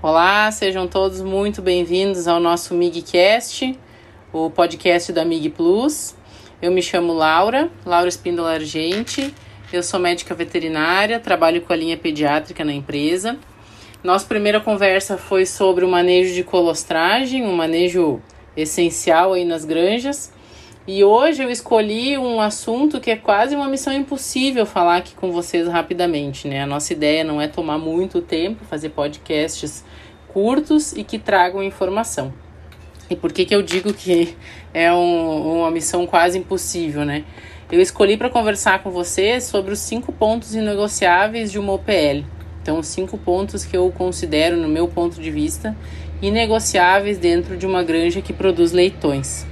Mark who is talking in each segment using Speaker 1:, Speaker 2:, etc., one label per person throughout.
Speaker 1: Olá, sejam todos muito bem-vindos ao nosso MIGcast, o podcast da MIG Plus. Eu me chamo Laura, Laura Espíndola Argente, eu sou médica veterinária, trabalho com a linha pediátrica na empresa. Nossa primeira conversa foi sobre o manejo de colostragem, um manejo essencial aí nas granjas. E hoje eu escolhi um assunto que é quase uma missão impossível falar aqui com vocês rapidamente, né? A nossa ideia não é tomar muito tempo, fazer podcasts curtos e que tragam informação. E por que, que eu digo que é um, uma missão quase impossível, né? Eu escolhi para conversar com vocês sobre os cinco pontos inegociáveis de uma OPL. Então, cinco pontos que eu considero, no meu ponto de vista, inegociáveis dentro de uma granja que produz leitões.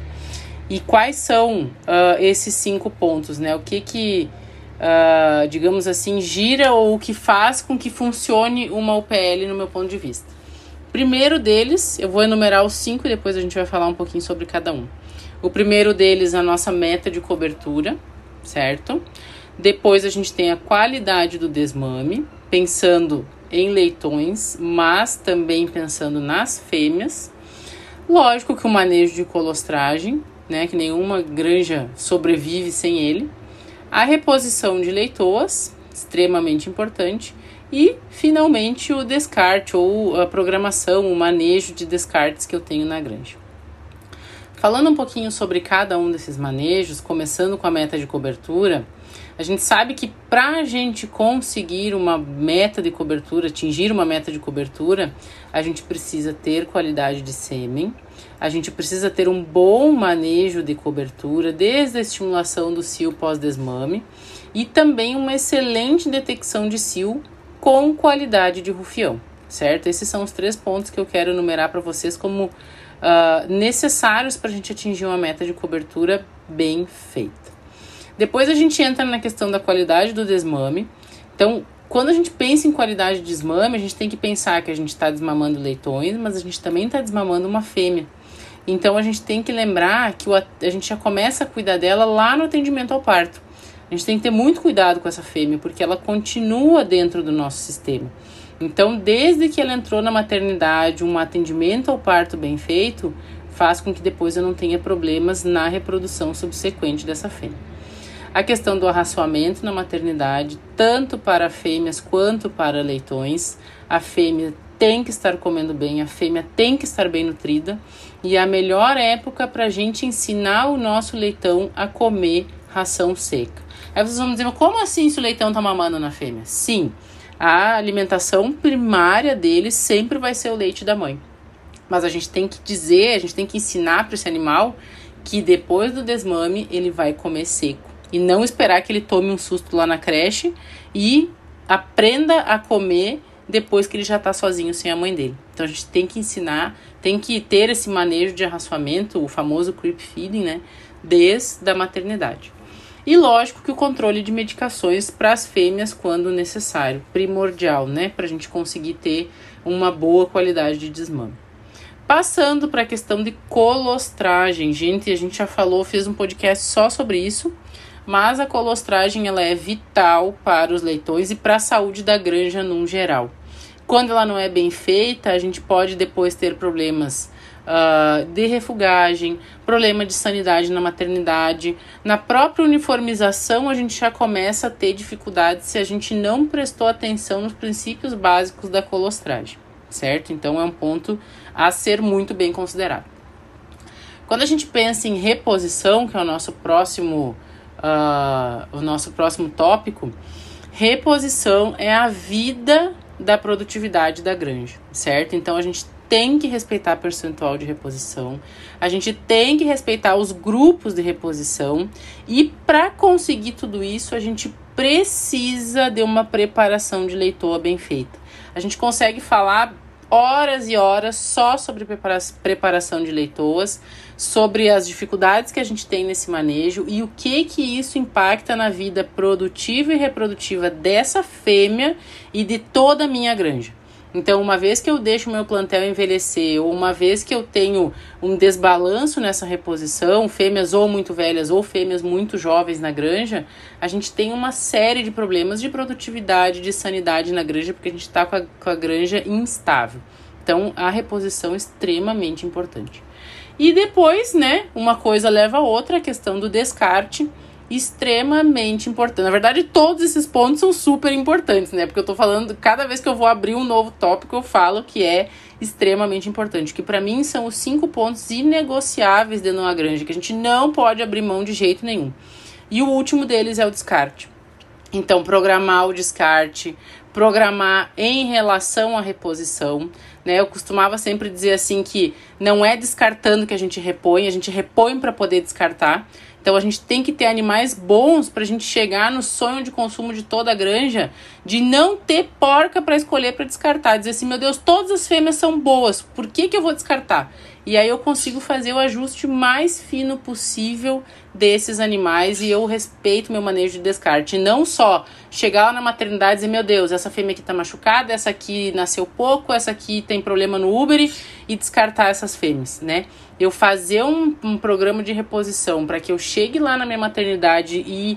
Speaker 1: E quais são uh, esses cinco pontos, né? O que que, uh, digamos assim, gira ou o que faz com que funcione uma UPL no meu ponto de vista? Primeiro deles, eu vou enumerar os cinco e depois a gente vai falar um pouquinho sobre cada um. O primeiro deles, a nossa meta de cobertura, certo? Depois a gente tem a qualidade do desmame, pensando em leitões, mas também pensando nas fêmeas. Lógico que o manejo de colostragem, né, que nenhuma granja sobrevive sem ele. A reposição de leitoas, extremamente importante. E, finalmente, o descarte ou a programação, o manejo de descartes que eu tenho na granja. Falando um pouquinho sobre cada um desses manejos, começando com a meta de cobertura, a gente sabe que para a gente conseguir uma meta de cobertura, atingir uma meta de cobertura, a gente precisa ter qualidade de sêmen, a gente precisa ter um bom manejo de cobertura, desde a estimulação do cio pós-desmame e também uma excelente detecção de cio com qualidade de rufião, certo? Esses são os três pontos que eu quero enumerar para vocês como uh, necessários para a gente atingir uma meta de cobertura bem feita. Depois a gente entra na questão da qualidade do desmame. Então, quando a gente pensa em qualidade de desmame, a gente tem que pensar que a gente está desmamando leitões, mas a gente também está desmamando uma fêmea. Então a gente tem que lembrar que a gente já começa a cuidar dela lá no atendimento ao parto. A gente tem que ter muito cuidado com essa fêmea, porque ela continua dentro do nosso sistema. Então, desde que ela entrou na maternidade, um atendimento ao parto bem feito faz com que depois eu não tenha problemas na reprodução subsequente dessa fêmea. A questão do arraçoamento na maternidade, tanto para fêmeas quanto para leitões. A fêmea tem que estar comendo bem, a fêmea tem que estar bem nutrida. E a melhor época para a gente ensinar o nosso leitão a comer ração seca. Aí vocês vão dizer, como assim se o leitão está mamando na fêmea? Sim, a alimentação primária dele sempre vai ser o leite da mãe. Mas a gente tem que dizer, a gente tem que ensinar para esse animal que depois do desmame ele vai comer seco e não esperar que ele tome um susto lá na creche e aprenda a comer depois que ele já está sozinho sem a mãe dele. Então a gente tem que ensinar, tem que ter esse manejo de arraçoamento, o famoso creep feeding, né, desde a maternidade. E lógico que o controle de medicações para as fêmeas quando necessário, primordial, né, para a gente conseguir ter uma boa qualidade de desmame. Passando para a questão de colostragem, gente, a gente já falou, fez um podcast só sobre isso mas a colostragem ela é vital para os leitões e para a saúde da granja num geral. Quando ela não é bem feita, a gente pode depois ter problemas uh, de refugagem, problema de sanidade na maternidade. Na própria uniformização, a gente já começa a ter dificuldades se a gente não prestou atenção nos princípios básicos da colostragem, certo? Então é um ponto a ser muito bem considerado. Quando a gente pensa em reposição, que é o nosso próximo uh, o nosso próximo tópico, reposição é a vida da produtividade da granja, certo? Então a gente tem que respeitar percentual de reposição, a gente tem que respeitar os grupos de reposição e para conseguir tudo isso a gente precisa de uma preparação de leitoa bem feita. A gente consegue falar horas e horas só sobre preparação de leitoas, sobre as dificuldades que a gente tem nesse manejo e o que que isso impacta na vida produtiva e reprodutiva dessa fêmea e de toda a minha granja. Então, uma vez que eu deixo meu plantel envelhecer, ou uma vez que eu tenho um desbalanço nessa reposição, fêmeas ou muito velhas ou fêmeas muito jovens na granja, a gente tem uma série de problemas de produtividade, de sanidade na granja, porque a gente está com, com a granja instável. Então, a reposição é extremamente importante. E depois, né, uma coisa leva a outra, a questão do descarte, extremamente importante. Na verdade, todos esses pontos são super importantes, né? Porque eu tô falando, cada vez que eu vou abrir um novo tópico, eu falo que é extremamente importante. Que para mim são os cinco pontos inegociáveis de uma granja, que a gente não pode abrir mão de jeito nenhum. E o último deles é o descarte. Então, programar o descarte, programar em relação à reposição. Né? Eu costumava sempre dizer assim que não é descartando que a gente repõe, a gente repõe para poder descartar. Então a gente tem que ter animais bons para a gente chegar no sonho de consumo de toda a granja, de não ter porca para escolher para descartar. Dizer assim, meu Deus, todas as fêmeas são boas, por que, que eu vou descartar? E aí eu consigo fazer o ajuste mais fino possível desses animais e eu respeito meu manejo de descarte. Não só chegar lá na maternidade e dizer, meu Deus, essa fêmea aqui tá machucada, essa aqui nasceu pouco, essa aqui tem problema no Uber e descartar essas fêmeas, né? Eu fazer um, um programa de reposição para que eu chegue lá na minha maternidade e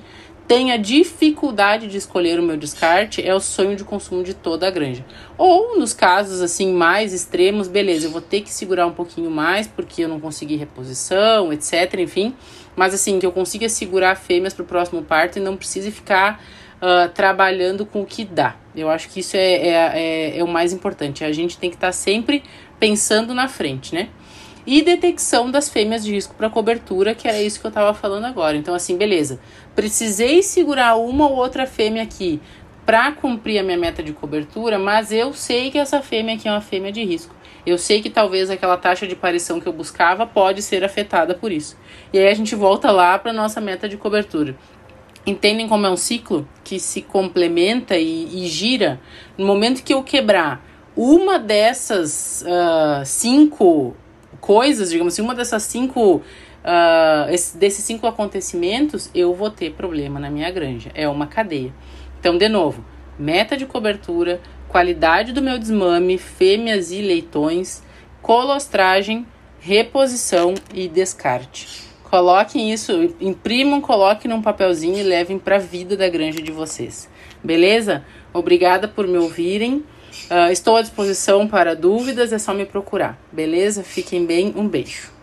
Speaker 1: tenha dificuldade de escolher o meu descarte é o sonho de consumo de toda a granja. Ou nos casos assim mais extremos, beleza, eu vou ter que segurar um pouquinho mais porque eu não consegui reposição, etc, enfim, mas assim que eu consiga segurar fêmeas para o próximo parto e não precise ficar uh, trabalhando com o que dá. Eu acho que isso é, é, é, é o mais importante. A gente tem que estar tá sempre pensando na frente, né? E detecção das fêmeas de risco para cobertura, que era isso que eu estava falando agora. Então, assim, beleza. Precisei segurar uma ou outra fêmea aqui para cumprir a minha meta de cobertura, mas eu sei que essa fêmea aqui é uma fêmea de risco. Eu sei que talvez aquela taxa de aparição que eu buscava pode ser afetada por isso. E aí a gente volta lá para nossa meta de cobertura. Entendem como é um ciclo que se complementa e, e gira? No momento que eu quebrar uma dessas uh, cinco coisas, digamos assim, uma dessas cinco. Uh, esse, desses cinco acontecimentos, eu vou ter problema na minha granja. É uma cadeia. Então, de novo, meta de cobertura, qualidade do meu desmame, fêmeas e leitões, colostragem, reposição e descarte. Coloquem isso, imprimam, coloquem num papelzinho e levem para a vida da granja de vocês. Beleza? Obrigada por me ouvirem. Uh, estou à disposição para dúvidas, é só me procurar, beleza? Fiquem bem, um beijo.